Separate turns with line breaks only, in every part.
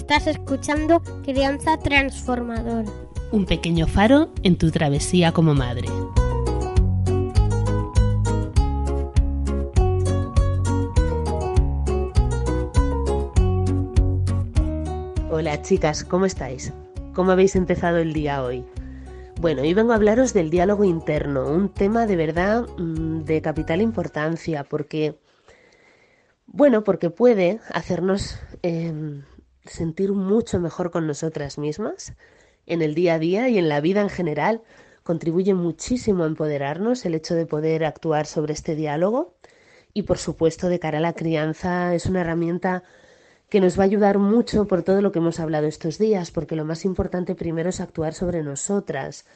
Estás escuchando Crianza Transformador.
Un pequeño faro en tu travesía como madre. Hola chicas, ¿cómo estáis? ¿Cómo habéis empezado el día hoy? Bueno, hoy vengo a hablaros del diálogo interno, un tema de verdad mm, de capital importancia, porque, bueno, porque puede hacernos em, sentir mucho mejor con nosotras mismas en el día a día y en la vida en general. Contribuye muchísimo a empoderarnos el hecho de poder actuar sobre este diálogo y por supuesto de cara a la crianza es una herramienta que nos va a ayudar mucho por todo lo que hemos hablado estos días, porque lo más importante primero es actuar sobre nosotras,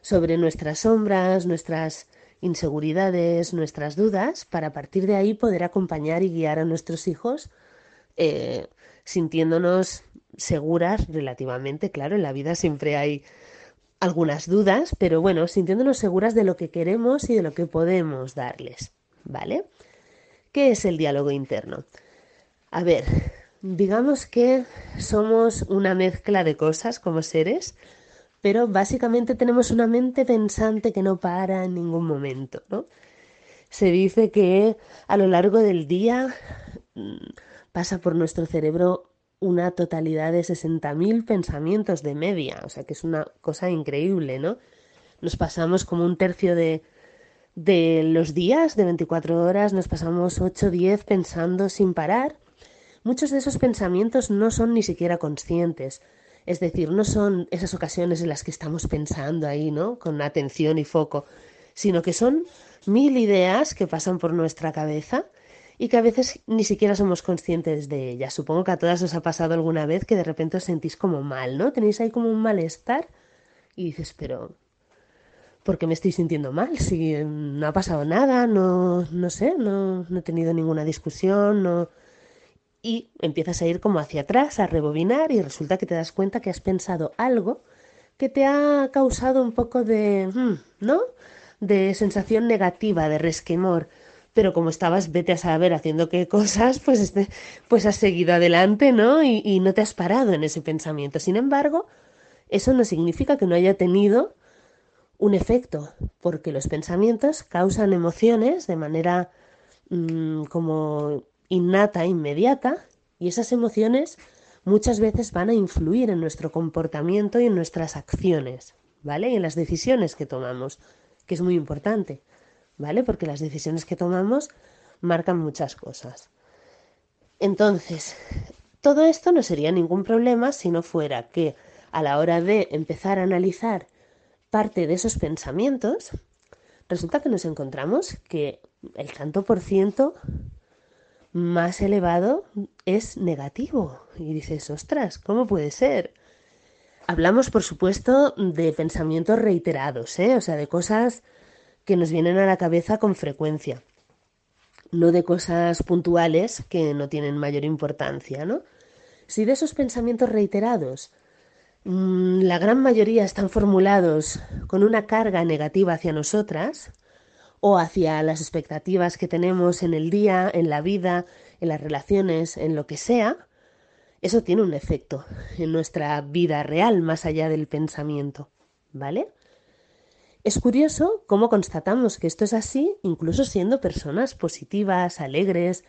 sobre nuestras sombras, nuestras inseguridades, nuestras dudas, para a partir de ahí poder acompañar y guiar a nuestros hijos eh, sintiéndonos seguras relativamente, claro, en la vida siempre hay algunas dudas, pero bueno, sintiéndonos seguras de lo que queremos y de lo que podemos darles, ¿vale? ¿Qué es el diálogo interno? A ver, digamos que somos una mezcla de cosas como seres, pero básicamente tenemos una mente pensante que no para en ningún momento, ¿no? Se dice que a lo largo del día mm, pasa por nuestro cerebro una totalidad de 60.000 pensamientos de media, o sea que es una cosa increíble, ¿no? Nos pasamos como un tercio de, de los días, de 24 horas, nos pasamos 8 o 10 pensando sin parar. Muchos de esos pensamientos no son ni siquiera conscientes, es decir, no son esas ocasiones en las que estamos pensando ahí, ¿no? Con atención y foco, sino que son mil ideas que pasan por nuestra cabeza y que a veces ni siquiera somos conscientes de ellas. Supongo que a todas os ha pasado alguna vez que de repente os sentís como mal, ¿no? Tenéis ahí como un malestar y dices, pero ¿por qué me estoy sintiendo mal? Si no ha pasado nada, no, no sé, no, no he tenido ninguna discusión, no... Y empiezas a ir como hacia atrás, a rebobinar y resulta que te das cuenta que has pensado algo que te ha causado un poco de, hmm, ¿no? De sensación negativa, de resquemor pero como estabas, vete a saber haciendo qué cosas, pues, este, pues has seguido adelante, ¿no? Y, no te has parado en ese pensamiento. Sin embargo, eso no significa que no haya tenido un efecto, porque los pensamientos causan emociones de manera mmm, como innata, inmediata, y esas emociones muchas veces van a influir en nuestro comportamiento y en nuestras acciones, ¿vale? Y en las decisiones que tomamos, que es muy importante. ¿Vale? Porque las decisiones que tomamos marcan muchas cosas. Entonces, todo esto no sería ningún problema si no fuera que a la hora de empezar a analizar parte de esos pensamientos, resulta que nos encontramos que el tanto por ciento más elevado es negativo. Y dices, ostras, ¿cómo puede ser? Hablamos, por supuesto, de pensamientos reiterados, ¿eh? o sea, de cosas que nos vienen a la cabeza con frecuencia, no de cosas puntuales que no tienen mayor importancia, ¿no? Si de esos pensamientos reiterados mm, la gran mayoría están formulados con una carga negativa hacia nosotras o hacia las expectativas que tenemos en el día, en la vida, en las relaciones, en lo que sea, eso tiene un efecto en nuestra vida real más allá del pensamiento, ¿vale? Es curioso cómo constatamos que esto es así, incluso siendo personas positivas, alegres,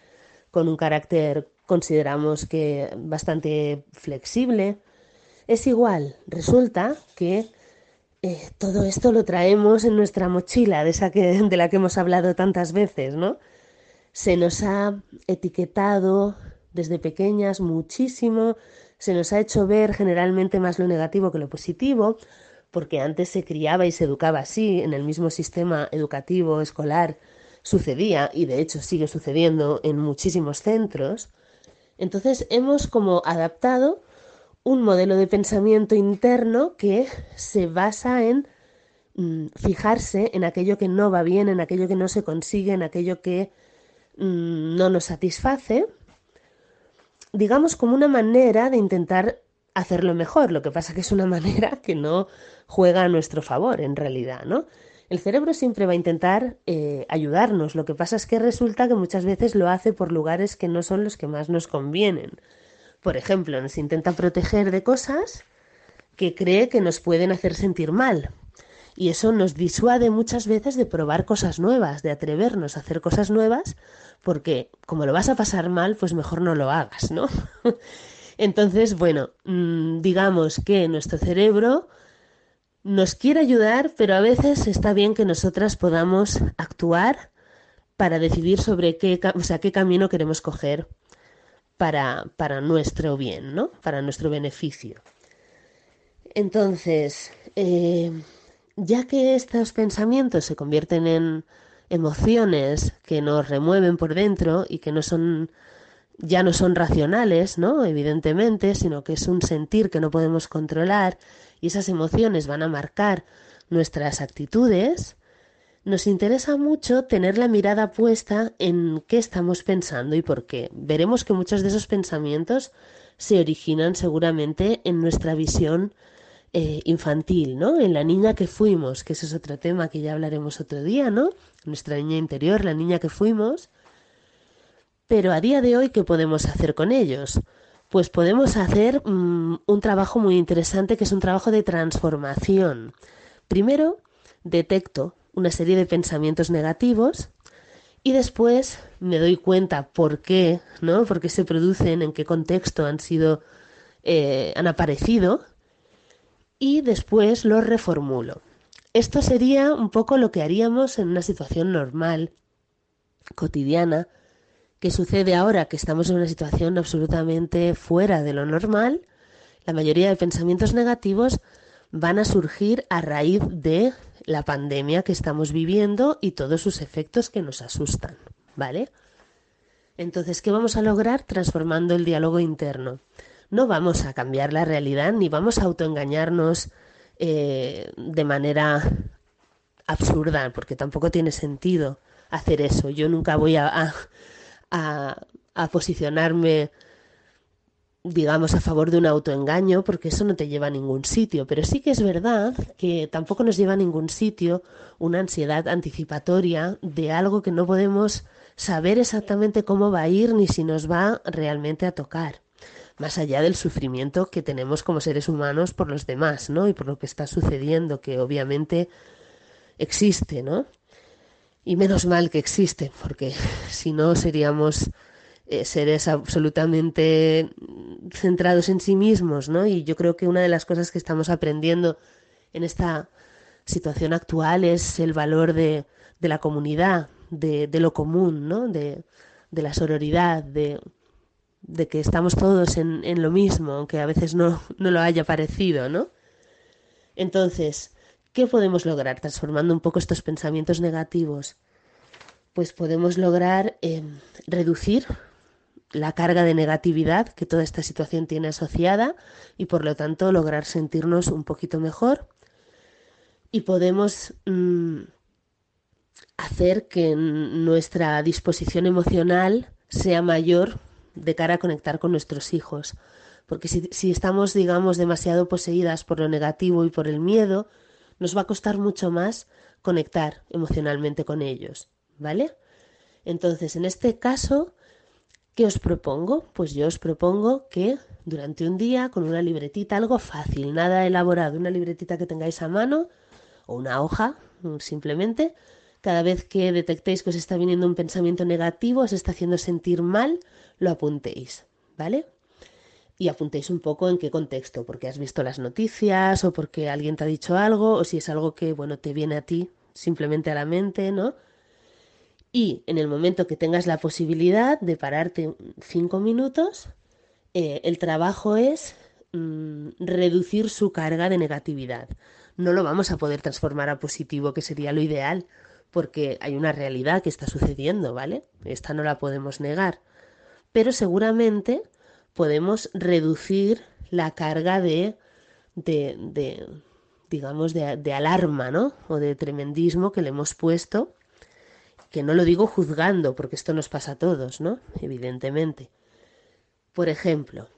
con un carácter consideramos que bastante flexible. Es igual, resulta que eh, todo esto lo traemos en nuestra mochila, de esa de la que hemos hablado tantas veces, ¿no? Se nos ha etiquetado desde pequeñas muchísimo, se nos ha hecho ver generalmente más lo negativo que lo positivo, porque antes se criaba y se educaba así, en el mismo sistema educativo escolar sucedía y de hecho sigue sucediendo en muchísimos centros, entonces hemos como adaptado un modelo de pensamiento interno que se basa en mm, fijarse en aquello que no va bien, en aquello que no se consigue, en aquello que mm, no nos satisface, digamos como una manera de intentar hacerlo mejor. Lo que pasa que es una manera que no juega a nuestro favor en realidad, ¿no? El cerebro siempre va a intentar eh, ayudarnos. Lo que pasa es que resulta que muchas veces lo hace por lugares que no son los que más nos convienen. Por ejemplo, nos intenta proteger de cosas que cree que nos pueden hacer sentir mal. Y eso nos disuade muchas veces de probar cosas nuevas, de atrevernos a hacer cosas nuevas, porque como lo vas a pasar mal, pues mejor no lo hagas, ¿no? Entonces, bueno, mm, digamos que nuestro cerebro nos quiere ayudar, pero a veces está bien que nosotras podamos actuar para decidir sobre qué, o sea, qué camino queremos coger para, para nuestro bien, ¿no? Para nuestro beneficio. Entonces, eh, ya que estos pensamientos se convierten en emociones que nos remueven por dentro y que no son ya no son racionales, ¿no? Evidentemente, sino que es un sentir que no podemos controlar y esas emociones van a marcar nuestras actitudes, nos interesa mucho tener la mirada puesta en qué estamos pensando y por qué. Veremos que muchos de esos pensamientos se originan seguramente en nuestra visión eh, infantil, ¿no? En la niña que fuimos, que ese es otro tema que ya hablaremos otro día, ¿no? Nuestra niña interior, la niña que fuimos. Pero a día de hoy, ¿qué podemos hacer con ellos? pues podemos hacer mm, un trabajo muy interesante que es un trabajo de transformación. Primero, detecto una serie de pensamientos negativos y después me doy cuenta por qué, ¿no? Por qué se producen, en qué contexto han sido, eh, han aparecido y después los reformulo. Esto sería un poco lo que haríamos en una situación normal, cotidiana, ¿Qué sucede ahora que estamos en una situación absolutamente fuera de lo normal? La mayoría de pensamientos negativos van a surgir a raíz de la pandemia que estamos viviendo y todos sus efectos que nos asustan, ¿vale? Entonces, ¿qué vamos a lograr transformando el diálogo interno? No vamos a cambiar la realidad ni vamos a autoengañarnos eh, de manera absurda, porque tampoco tiene sentido hacer eso. Yo nunca voy a, posicionarme digamos, a favor de un autoengaño, porque eso no te lleva a ningún sitio. Pero sí que es verdad que tampoco nos lleva a ningún sitio una ansiedad anticipatoria de algo que no podemos saber exactamente cómo va a ir ni si nos va realmente a tocar. Más allá del sufrimiento que tenemos como seres humanos por los demás, ¿no? Y por lo que está sucediendo, que obviamente existe, ¿no? Y menos mal que existe, porque si no seríamos eh, seres absolutamente centrados en sí mismos, ¿no? Y yo creo que una de las cosas que estamos aprendiendo en esta situación actual es el valor de, de la comunidad, de, de, lo común, ¿no? De, de la sororidad, de, de que estamos todos en, en, lo mismo, aunque a veces no, no lo haya parecido, ¿no? Entonces, ¿Qué podemos lograr transformando un poco estos pensamientos negativos? Pues podemos lograr eh, reducir la carga de negatividad que toda esta situación tiene asociada y por lo tanto lograr sentirnos un poquito mejor y podemos mm, hacer que nuestra disposición emocional sea mayor de cara a conectar con nuestros hijos. Porque si, si estamos, digamos, demasiado poseídas por lo negativo y por el miedo, nos va a costar mucho más conectar emocionalmente con ellos, ¿vale? Entonces, en este caso, ¿qué os propongo? Pues yo os propongo que durante un día, con una libretita, algo fácil, nada elaborado, una libretita que tengáis a mano o una hoja, simplemente, cada vez que detectéis que os está viniendo un pensamiento negativo, os está haciendo sentir mal, lo apuntéis, ¿vale? Y apuntéis un poco en qué contexto, porque has visto las noticias o porque alguien te ha dicho algo o si es algo que, bueno, te viene a ti simplemente a la mente, ¿no? Y en el momento que tengas la posibilidad de pararte cinco minutos, eh, el trabajo es mm, reducir su carga de negatividad. No lo vamos a poder transformar a positivo, que sería lo ideal, porque hay una realidad que está sucediendo, ¿vale? Esta no la podemos negar. Pero seguramente podemos reducir la carga de, de, de digamos, de, de, alarma, ¿no? O de tremendismo que le hemos puesto, que no lo digo juzgando, porque esto nos pasa a todos, ¿no? Evidentemente. Por ejemplo,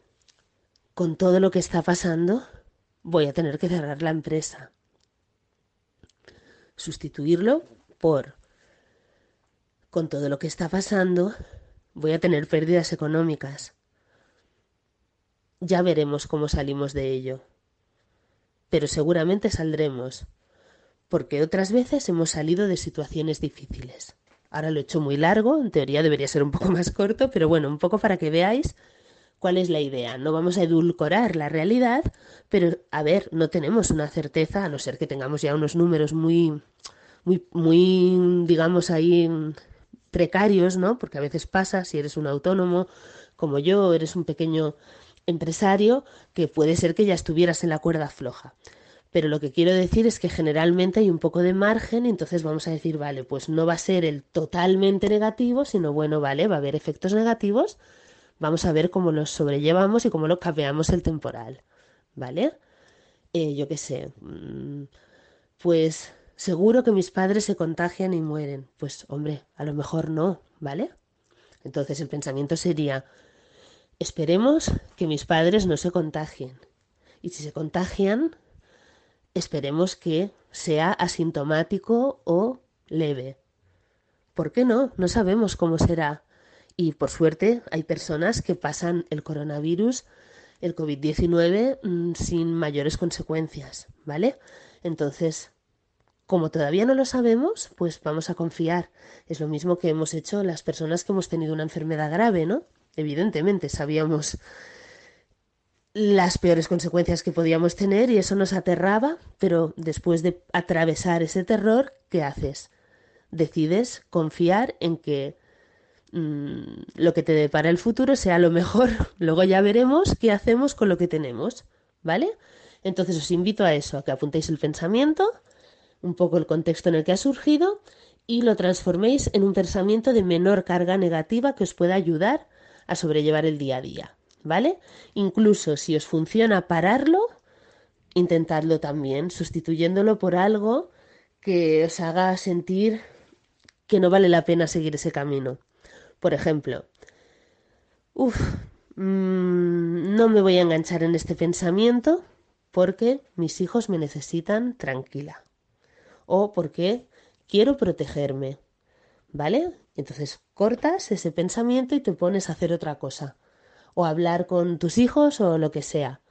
con todo lo que está pasando, voy a tener que cerrar la empresa. Sustituirlo por, con todo lo que está pasando, voy a tener pérdidas económicas. Ya veremos cómo salimos de ello. Pero seguramente saldremos, porque otras veces hemos salido de situaciones difíciles. Ahora lo he hecho muy largo, en teoría debería ser un poco más corto, pero bueno, un poco para que veáis cuál es la idea. No vamos a edulcorar la realidad, pero a ver, no tenemos una certeza, a no ser que tengamos ya unos números muy muy, muy, digamos, ahí precarios, ¿no? Porque a veces pasa, si eres un autónomo como yo, eres un pequeño empresario, que puede ser que ya estuvieras en la cuerda floja. Pero lo que quiero decir es que generalmente hay un poco de margen y entonces vamos a decir, vale, pues no va a ser el totalmente negativo, sino bueno, vale, va a haber efectos negativos, vamos a ver cómo los sobrellevamos y cómo lo capeamos el temporal, ¿vale? Eh, yo qué sé, mm, pues seguro que mis padres se contagian y mueren. Pues hombre, a lo mejor no, ¿vale? Entonces el pensamiento sería, esperemos que mis padres no se contagien. Y si se contagian, esperemos que sea asintomático o leve. ¿Por qué no? No sabemos cómo será. Y por suerte hay personas que pasan el coronavirus, el COVID-19, mm, sin mayores consecuencias, ¿vale? Entonces, como todavía no lo sabemos, pues vamos a confiar. Es lo mismo que hemos hecho las personas que hemos tenido una enfermedad grave, ¿no? Evidentemente, sabíamos las peores consecuencias que podíamos tener y eso nos aterraba, pero después de atravesar ese terror, ¿qué haces? Decides confiar en que mmm, lo que te depara el futuro sea lo mejor. Luego ya veremos qué hacemos con lo que tenemos, ¿vale? Entonces os invito a eso, a que apuntéis el pensamiento un poco el contexto en el que ha surgido y lo transforméis en un pensamiento de menor carga negativa que os pueda ayudar a sobrellevar el día a día, ¿vale? Incluso si os funciona pararlo, intentadlo también, sustituyéndolo por algo que os haga sentir que no vale la pena seguir ese camino. Por ejemplo, uff, mmm, no me voy a enganchar en este pensamiento porque mis hijos me necesitan tranquila o porque quiero protegerme. ¿Vale? Entonces cortas ese pensamiento y te pones a hacer otra cosa. O hablar con tus hijos o lo que sea.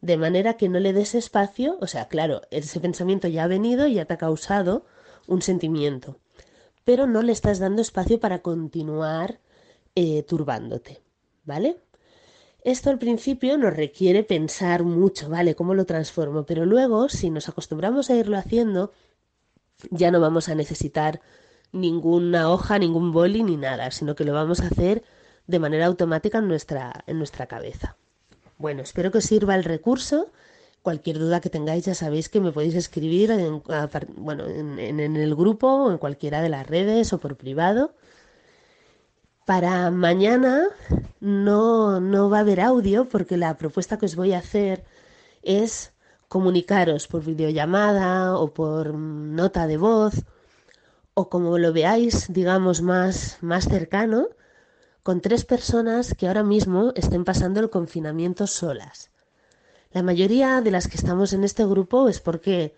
De manera que no le des espacio, o sea, claro, ese pensamiento ya ha venido y ya te ha causado un sentimiento. Pero no le estás dando espacio para continuar eh, turbándote. ¿Vale? Esto al principio nos requiere pensar mucho, ¿vale? ¿Cómo lo transformo? Pero luego, si nos acostumbramos a irlo haciendo, ya no vamos a necesitar ninguna hoja, ningún boli ni nada, sino que lo vamos a hacer de manera automática en nuestra, en nuestra cabeza. Bueno, espero que os sirva el recurso. Cualquier duda que tengáis ya sabéis que me podéis escribir en, bueno, en, el grupo o en cualquiera de las redes o por privado. Para mañana no, no va a haber audio porque la propuesta que os voy a hacer es comunicaros por videollamada o por nota de voz o como lo veáis, digamos, más, más cercano, con tres personas que ahora mismo estén pasando el confinamiento solas. La mayoría de las que estamos en este grupo es porque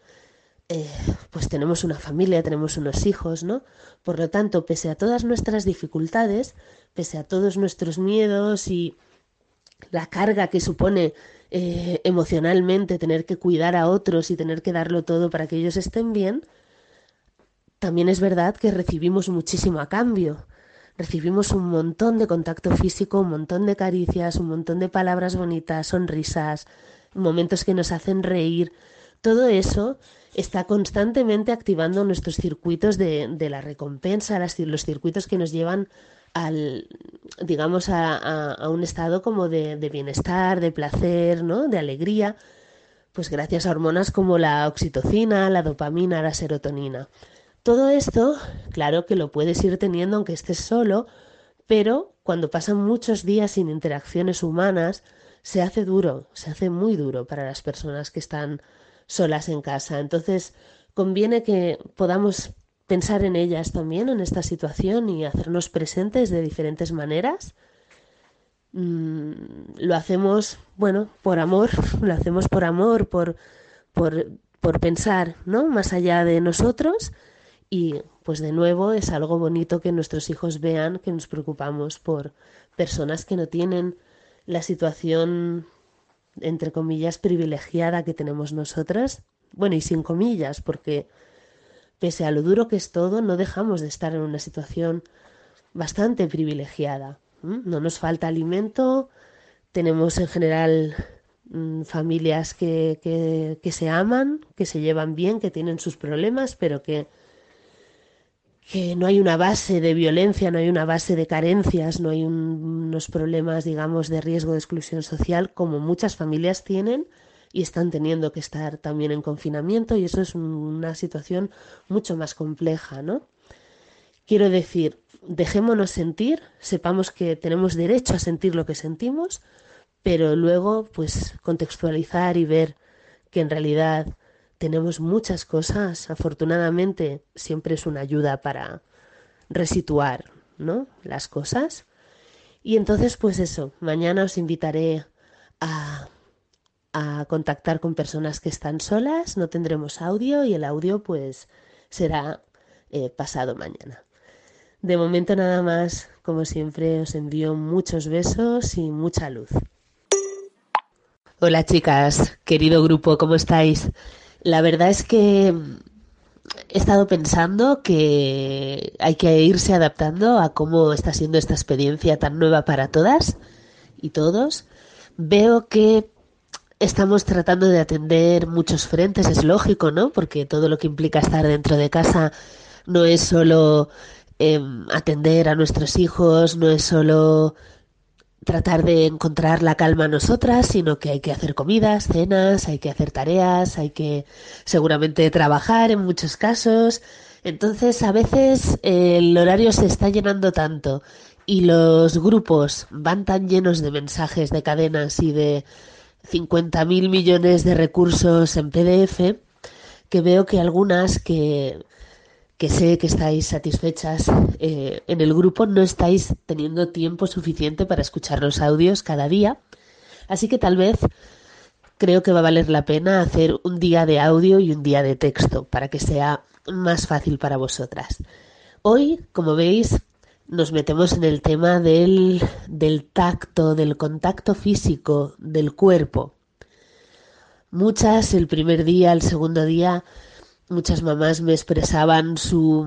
eh, pues tenemos una familia, tenemos unos hijos, ¿no? Por lo tanto, pese a todas nuestras dificultades, pese a todos nuestros miedos y la carga que supone eh, emocionalmente, tener que cuidar a otros y tener que darlo todo para que ellos estén bien, también es verdad que recibimos muchísimo a cambio. Recibimos un montón de contacto físico, un montón de caricias, un montón de palabras bonitas, sonrisas, momentos que nos hacen reír. Todo eso está constantemente activando nuestros circuitos de, la recompensa, los circuitos que nos llevan al, digamos, a, a, un estado como de, de, bienestar, de placer, ¿no? De alegría, pues gracias a hormonas como la oxitocina, la dopamina, la serotonina. Todo esto, claro que lo puedes ir teniendo aunque estés solo, pero cuando pasan muchos días sin interacciones humanas, se hace duro, se hace muy duro para las personas que están solas en casa. Entonces, conviene que podamos pensar en ellas también, en esta situación y hacernos presentes de diferentes maneras. Mm, lo hacemos, bueno, por amor, lo hacemos por amor, por, por, por pensar, ¿no? Más allá de nosotros y pues de nuevo es algo bonito que nuestros hijos vean que nos preocupamos por personas que no tienen la situación entre comillas privilegiada que tenemos nosotras. Bueno, y sin comillas, porque pese a lo duro que es todo, no dejamos de estar en una situación bastante privilegiada. No nos falta alimento, tenemos en general mm, familias que, que, que se aman, que se llevan bien, que tienen sus problemas, pero que que no hay una base de violencia, no hay una base de carencias, no hay unos problemas, digamos, de riesgo de exclusión social como muchas familias tienen y están teniendo que estar también en confinamiento y eso es una situación mucho más compleja, ¿no? Quiero decir, dejémonos sentir, sepamos que tenemos derecho a sentir lo que sentimos, pero luego pues contextualizar y ver que en realidad tenemos muchas cosas. Afortunadamente siempre es una ayuda para resituar, ¿no? Las cosas. Y entonces, pues eso, mañana os invitaré a, a contactar con personas que están solas, no tendremos audio y el audio pues será eh, pasado mañana. De momento nada más, como siempre, os envío muchos besos y mucha luz. Hola chicas, querido grupo, ¿cómo estáis? La verdad es que he estado pensando que hay que irse adaptando a cómo está siendo esta experiencia tan nueva para todas y todos. Veo que estamos tratando de atender muchos frentes, es lógico, ¿no? Porque todo lo que implica estar dentro de casa no es solo em, atender a nuestros hijos, no es solo tratar de encontrar la calma nosotras, sino que hay que hacer comidas, cenas, hay que hacer tareas, hay que seguramente trabajar en muchos casos. Entonces, a veces el horario se está llenando tanto y los grupos van tan llenos de mensajes, de cadenas y de 50.000 millones de recursos en PDF que veo que algunas que que sé que estáis satisfechas eh, en el grupo, no estáis teniendo tiempo suficiente para escuchar los audios cada día. Así que tal vez creo que va a valer la pena hacer un día de audio y un día de texto para que sea más fácil para vosotras. Hoy, como veis, nos metemos en el tema del, del tacto, del contacto físico, del cuerpo. Muchas el primer día, el segundo día, muchas mamás me expresaban su,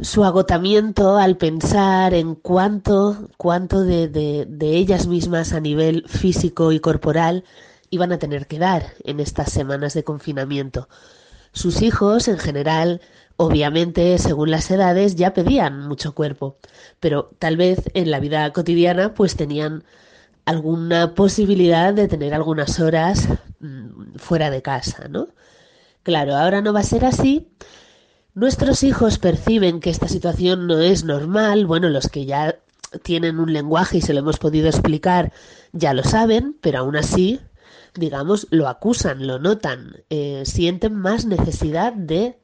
su agotamiento al pensar en cuánto, cuánto de, de, ellas mismas a nivel físico y corporal iban a tener que dar en estas semanas de confinamiento. Sus hijos, en general, obviamente, según las edades, ya pedían mucho cuerpo, pero tal vez en la vida cotidiana, pues tenían alguna posibilidad de tener algunas horas mm, fuera de casa, ¿no? Claro, ahora no va a ser así. Nuestros hijos perciben que esta situación no es normal. Bueno, los que ya tienen un lenguaje y se lo hemos podido explicar ya lo saben, pero aún así, digamos, lo acusan, lo notan, eh, sienten más necesidad de,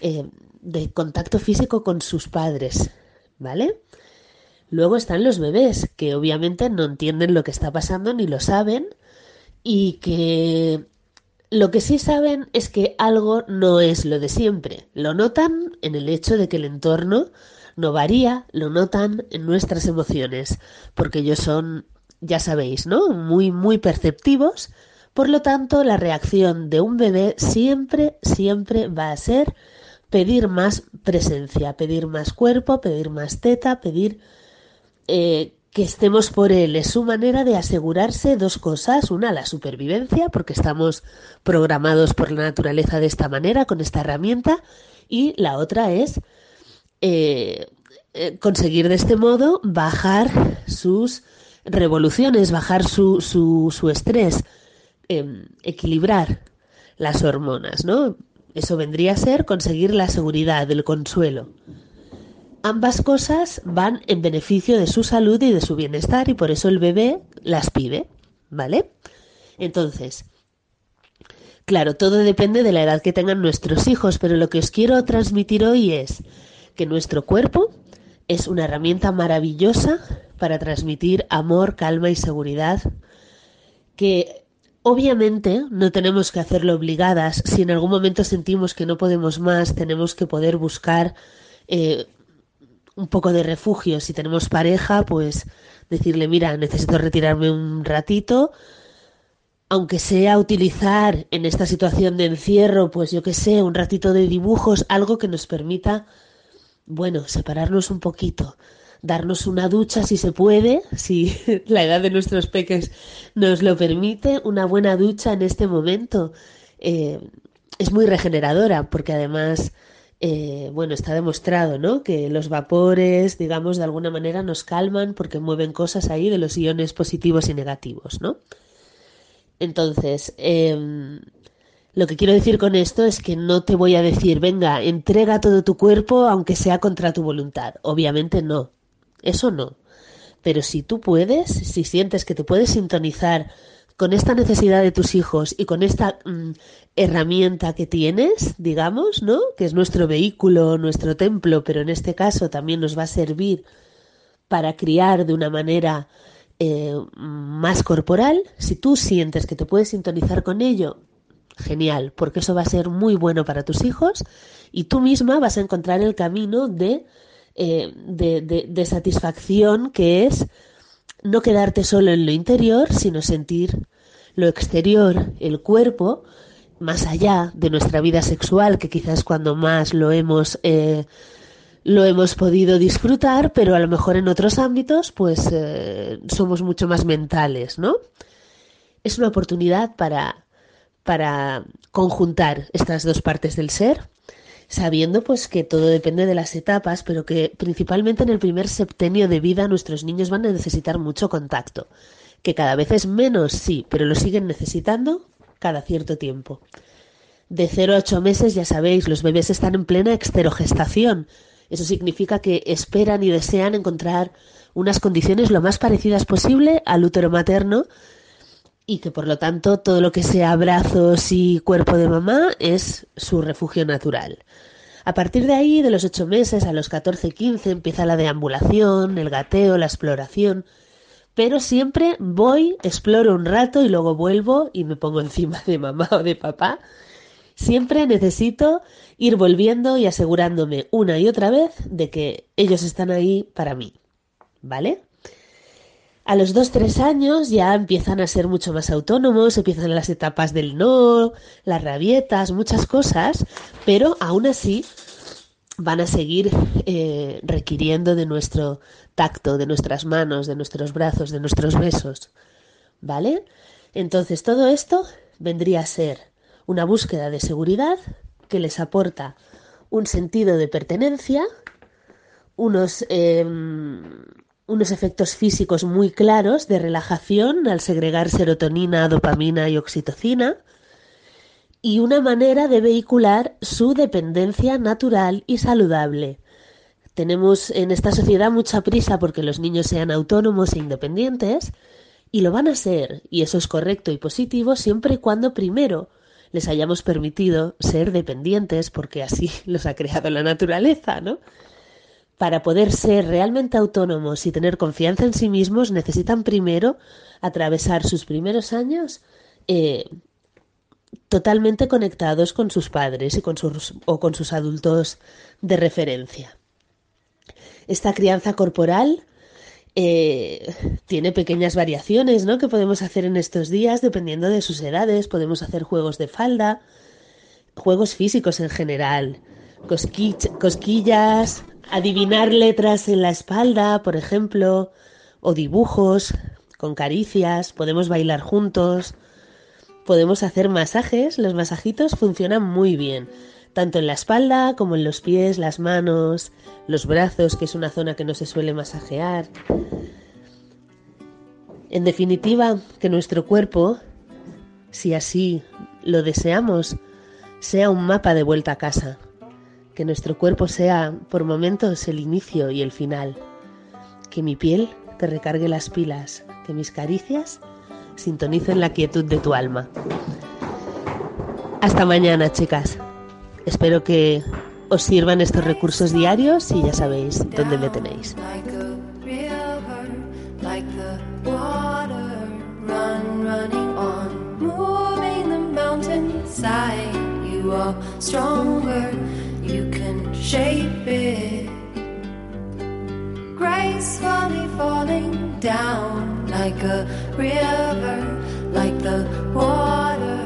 eh, de contacto físico con sus padres, ¿vale? Luego están los bebés, que obviamente no entienden lo que está pasando ni lo saben y que lo que sí saben es que algo no es lo de siempre. Lo notan en el hecho de que el entorno no varía, lo notan en nuestras emociones, porque ellos son, ya sabéis, ¿no? Muy, muy perceptivos. Por lo tanto, la reacción de un bebé siempre, siempre va a ser pedir más presencia, pedir más cuerpo, pedir más teta, pedir eh, que estemos por él. Es su manera de asegurarse dos cosas. Una, la supervivencia, porque estamos programados por la naturaleza de esta manera, con esta herramienta. Y la otra es eh, eh, conseguir de este modo bajar sus revoluciones, bajar su, su, su estrés, em, equilibrar las hormonas, ¿no? Eso vendría a ser conseguir la seguridad, el consuelo. Ambas cosas van en beneficio de su salud y de su bienestar y por eso el bebé las pide, ¿vale? Entonces, claro, todo depende de la edad que tengan nuestros hijos, pero lo que os quiero transmitir hoy es que nuestro cuerpo es una herramienta maravillosa para transmitir amor, calma y seguridad, que obviamente no tenemos que hacerlo obligadas. Si en algún momento sentimos que no podemos más, tenemos que poder buscar eh, un poco de refugio. Si tenemos pareja, pues decirle, mira, necesito retirarme un ratito, aunque sea utilizar en esta situación de encierro, pues yo que sé, un ratito de dibujos, algo que nos permita, bueno, separarnos un poquito, darnos una ducha si se puede, si la edad de nuestros peques nos lo permite, una buena ducha en este momento. Eh, es muy regeneradora porque además, eh, bueno, está demostrado, ¿no? Que los vapores, digamos, de alguna manera nos calman porque mueven cosas ahí de los iones positivos y negativos, ¿no? Entonces, em, lo que quiero decir con esto es que no te voy a decir, venga, entrega todo tu cuerpo aunque sea contra tu voluntad. Obviamente no. Eso no. Pero si tú puedes, si sientes que te puedes sintonizar con esta necesidad de tus hijos y con esta mm, herramienta que tienes, digamos, ¿no? Que es nuestro vehículo, nuestro templo, pero en este caso también nos va a servir para criar de una manera eh, más corporal. Si tú sientes que te puedes sintonizar con ello, genial, porque eso va a ser muy bueno para tus hijos y tú misma vas a encontrar el camino de eh, de, satisfacción que es no quedarte solo en lo interior, sino sentir lo exterior, el cuerpo, más allá de nuestra vida sexual, que quizás cuando más lo hemos, eh, lo hemos podido disfrutar, pero a lo mejor en otros ámbitos, pues eh, somos mucho más mentales, ¿no? Es una oportunidad para, para conjuntar estas dos partes del ser sabiendo pues que todo depende de las etapas, pero que principalmente en el primer septenio de vida nuestros niños van a necesitar mucho contacto, que cada vez es menos, sí, pero lo siguen necesitando cada cierto tiempo. De 0 a 8 meses, ya sabéis, los bebés están en plena exterogestación. Eso significa que esperan y desean encontrar unas condiciones lo más parecidas posible al útero materno y que por lo tanto todo lo que sea brazos y cuerpo de mamá es su refugio natural. A partir de ahí, de los ocho meses a los 14, 15, empieza la deambulación, el gateo, la exploración, pero siempre voy, exploro un rato y luego vuelvo y me pongo encima de mamá o de papá. Siempre necesito ir volviendo y asegurándome una y otra vez de que ellos están ahí para mí. ¿Vale? A los dos, tres años ya empiezan a ser mucho más autónomos, empiezan las etapas del no, las rabietas, muchas cosas, pero aún así van a seguir eh, requiriendo de nuestro tacto, de nuestras manos, de nuestros brazos, de nuestros besos. ¿Vale? Entonces todo esto vendría a ser una búsqueda de seguridad que les aporta un sentido de pertenencia, unos... Em, unos efectos físicos muy claros de relajación al segregar serotonina, dopamina y oxitocina, y una manera de vehicular su dependencia natural y saludable. Tenemos en esta sociedad mucha prisa porque los niños sean autónomos e independientes, y lo van a ser, y eso es correcto y positivo siempre y cuando primero les hayamos permitido ser dependientes, porque así los ha creado la naturaleza, ¿no? Para poder ser realmente autónomos y tener confianza en sí mismos, necesitan primero atravesar sus primeros años eh, totalmente conectados con sus padres y con sus, o con sus adultos de referencia. Esta crianza corporal eh, tiene pequeñas variaciones ¿no? que podemos hacer en estos días dependiendo de sus edades. Podemos hacer juegos de falda, juegos físicos en general, cosquillas, adivinar letras en la espalda, por ejemplo, o dibujos con caricias, podemos bailar juntos, podemos hacer masajes, los masajitos funcionan muy bien, tanto en la espalda como en los pies, las manos, los brazos, que es una zona que no se suele masajear. En definitiva, que nuestro cuerpo, si así lo deseamos,
sea un mapa de vuelta a casa, que nuestro cuerpo sea por momentos el inicio y el final, que mi piel te recargue las pilas, que mis caricias sintonicen la quietud de tu alma. Hasta mañana, chicas. Espero que os sirvan estos recursos diarios y ya sabéis dónde me tenéis. You can shape it. Gracefully falling down like a river, like the water,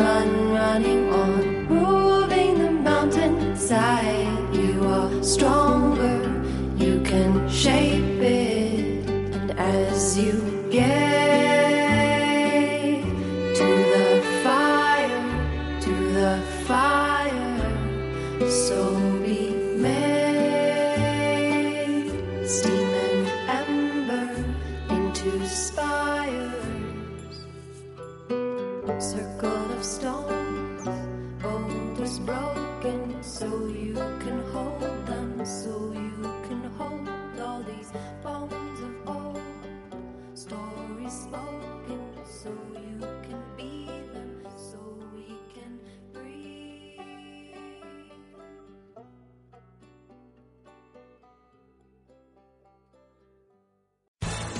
run, running on, moving the mountainside. You are stronger,